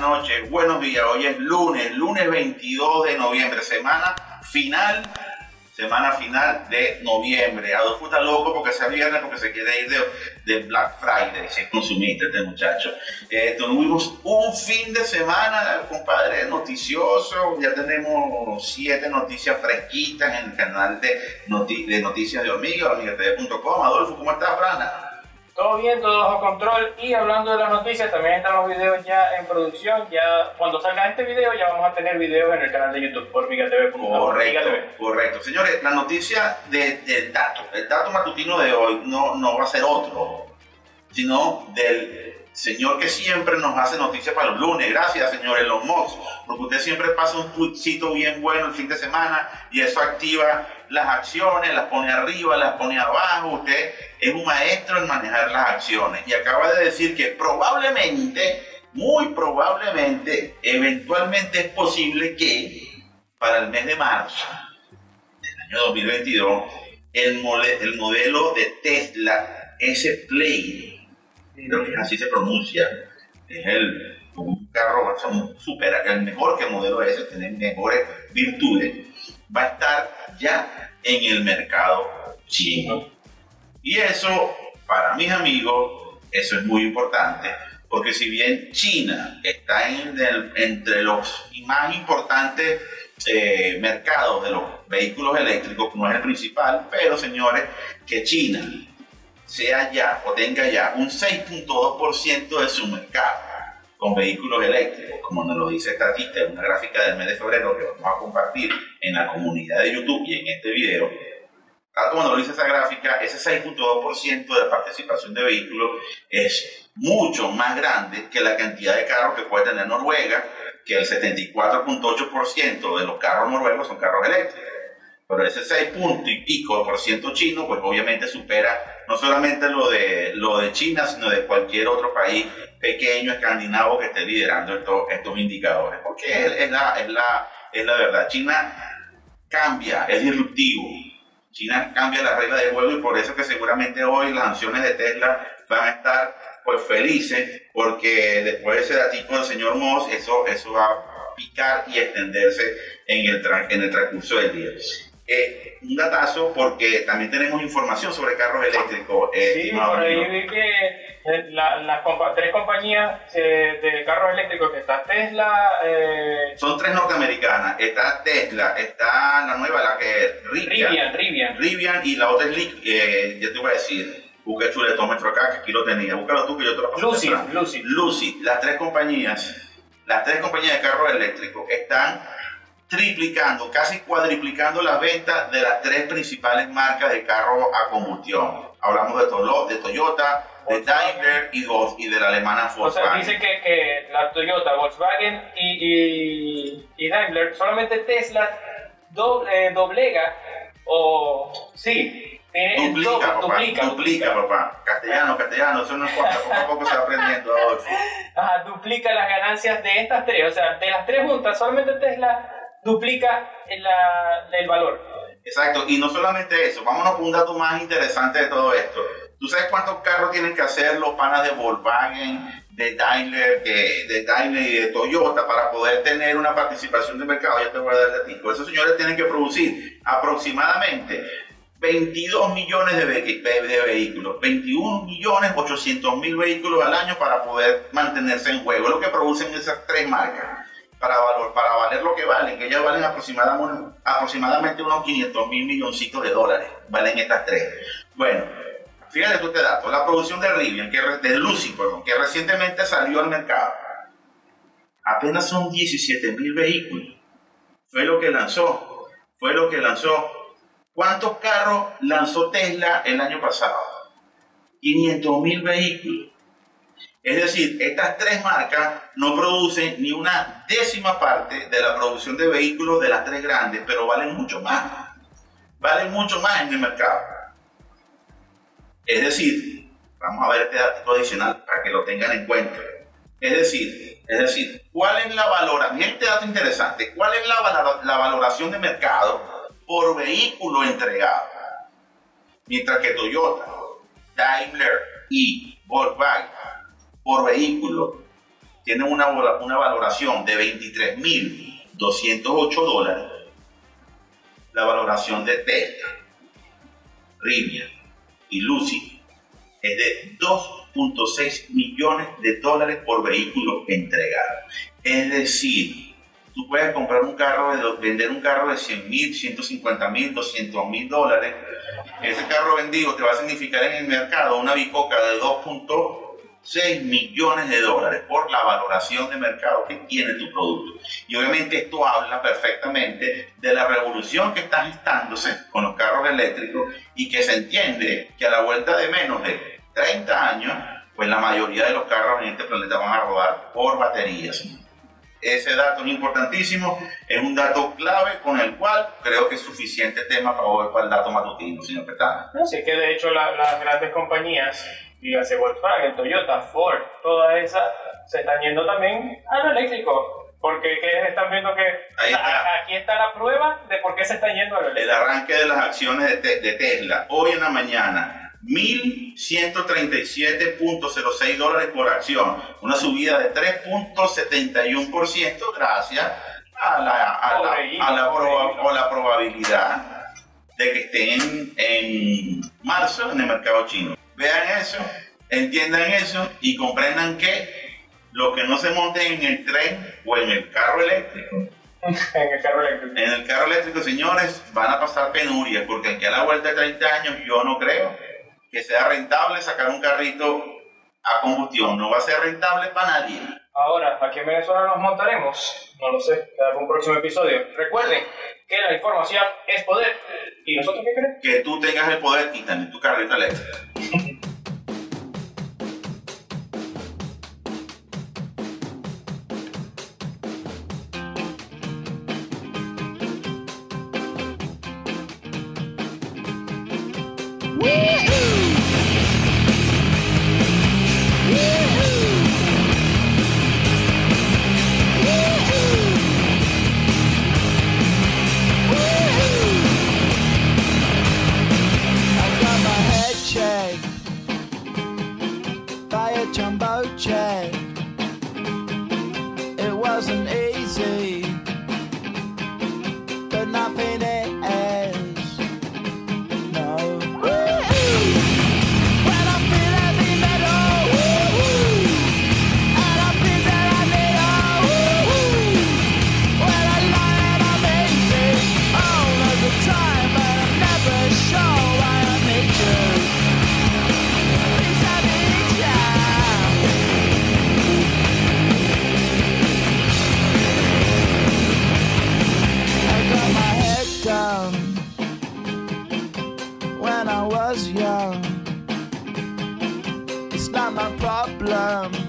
noches, buenos días. Hoy es lunes, lunes 22 de noviembre, semana final semana final de noviembre. Adolfo está loco porque se viernes, porque se quiere ir de, Black Friday, si es consumista este muchacho. Eh, tuvimos un fin de semana, compadre, noticioso. Ya tenemos siete noticias fresquitas en el canal de, de noticias de Hormiga, hormigatv.com. Adolfo, ¿cómo estás, Brana? Todo bien, todo bajo control. Y hablando de las noticias, también están los videos ya en producción. Ya cuando salga este video, ya vamos a tener videos en el canal de YouTube por TV. Correcto, correcto. Señores, la noticia del dato, el dato matutino de hoy no, no va a ser otro, sino del señor que siempre nos hace noticias para los lunes. Gracias, señor Elon Musk, porque usted siempre pasa un tweetcito bien bueno el fin de semana y eso activa las acciones, las pone arriba, las pone abajo. Usted es un maestro en manejar las acciones y acaba de decir que probablemente, muy probablemente, eventualmente es posible que para el mes de marzo del año 2022, el, el modelo de Tesla S-Play creo que así se pronuncia, es el carro super, el mejor que el modelo S, tiene mejores virtudes, va a estar ya en el mercado chino. Y eso, para mis amigos, eso es muy importante, porque si bien China está en entre los más importantes eh, mercados de los vehículos eléctricos, no es el principal, pero señores, que China sea ya o tenga ya un 6.2% de su mercado con vehículos eléctricos, como nos lo dice Statista en una gráfica del mes de febrero que vamos a compartir en la comunidad de YouTube y en este video. Tal como nos lo dice esa gráfica, ese 6.2% de participación de vehículos es mucho más grande que la cantidad de carros que puede tener Noruega, que el 74.8% de los carros noruegos son carros eléctricos. Pero ese 6 punto y pico por ciento chino, pues obviamente supera no solamente lo de, lo de China, sino de cualquier otro país pequeño, escandinavo, que esté liderando estos, estos indicadores. Porque es, la, es, la, es la verdad. China cambia, es disruptivo. China cambia la regla de juego y por eso que seguramente hoy las acciones de Tesla van a estar pues felices porque después de ese datito del señor Moss, eso, eso va a picar y extenderse en el, en el transcurso del día. Eh, un datazo porque también tenemos información sobre carros eléctricos. Eh, sí, por ahí vi que eh, las tres compañías de carros eléctricos que está Tesla. Son tres norteamericanas. Está Tesla, está la nueva, la que es Rivian. Rivian, Rivian. y la otra es Lick, ya te voy a decir. Busca chuletómetro acá, que aquí lo tenía. Búscalo tú, que yo te lo paso. Lucy, Lucy. Lucy, las tres compañías, las tres compañías de carros eléctricos están triplicando, casi cuadriplicando las ventas de las tres principales marcas de carro a combustión. Hablamos de, de Toyota, de Daimler y, y de la alemana Volkswagen. O sea, dice que, que la Toyota, Volkswagen y, y, Daimler, solamente Tesla eh, doblega o sí. Duplica, papá, duplica, duplica, papá. Castellano, castellano, eso no importa, poco a poco se va aprendiendo Ajá, duplica las ganancias de estas tres, o sea, de las tres juntas, solamente Tesla duplica el valor. Exacto, y no solamente eso, vámonos con un dato más interesante de todo esto. ¿Tú sabes cuántos carros tienen que hacer los panas de Volkswagen, de Daimler, de Daimler y de Toyota para poder tener una participación de mercado? Ya te voy a dar de ti. Esos señores tienen que producir aproximadamente 22 millones de, de, vehículos, 21 millones 800 mil vehículos al año para poder mantenerse en juego, lo que producen esas tres marcas para, valor, para valer lo que valen, que ellas valen aproximadamente, aproximadamente unos 500 mil milloncitos de dólares, valen estas tres. Bueno, fíjate tú este dato, la producción de Rivian, que, de Lucy, perdón, que recientemente salió al mercado, apenas son 17 mil vehículos. Fue lo que lanzó, fue lo que lanzó. ¿Cuántos carros lanzó Tesla el año pasado? 500 mil vehículos. Es decir, estas tres marcas no producen ni una décima parte de la producción de vehículos de las tres grandes, pero valen mucho más. Valen mucho más en el mercado. Es decir, vamos a ver este dato adicional para que lo tengan en cuenta. Es decir, es decir, ¿cuál es la valoración? Este dato interesante. ¿Cuál es la, la valoración de mercado por vehículo entregado? Mientras que Toyota, Daimler y Volkswagen por vehículo tienen una, una valoración de 23.208 dólares, la valoración de Tesla, Rivian y Lucy es de 2.6 millones de dólares por vehículo entregado. Es decir, tú puedes comprar un carro, vender un carro de 100 mil, 150 mil, 200 mil dólares. Ese carro vendido te va a significar en el mercado una bicoca de 2.6 millones de dólares por la valoración de mercado que tiene tu producto. Y obviamente esto habla perfectamente de la revolución que está gestándose con los carros eléctricos y que se entiende que a la vuelta de menos de 30 años, pues la mayoría de los carros en este planeta van a rodar por baterías ese dato es importantísimo, es un dato clave con el cual creo que es suficiente tema para, para el dato matutino, señor Petana. Sí, que de hecho las grandes compañías, dígase Volkswagen, Toyota, Ford, todas esas se están yendo también a lo eléctrico. Porque ¿qué están viendo que aquí está la prueba de por qué se están yendo a lo eléctrico. El arranque de las acciones de, de Tesla hoy en la mañana 1.137.06 dólares por acción, una subida de 3.71% gracias a la, a la, a la, la probabilidad de que estén en marzo en el mercado chino. Vean eso, entiendan eso y comprendan que los que no se monten en el tren o en el carro eléctrico en el carro eléctrico. En el carro eléctrico, señores, van a pasar penurias, porque aquí a la vuelta de 30 años yo no creo que sea rentable sacar un carrito a combustión. No va a ser rentable para nadie. Ahora, ¿a qué Venezuela nos montaremos? No lo sé, para un próximo episodio. Recuerden que la información es poder. ¿Y nosotros qué creemos? Que tú tengas el poder y también tu carrito eléctrico. Where is It's not my problem.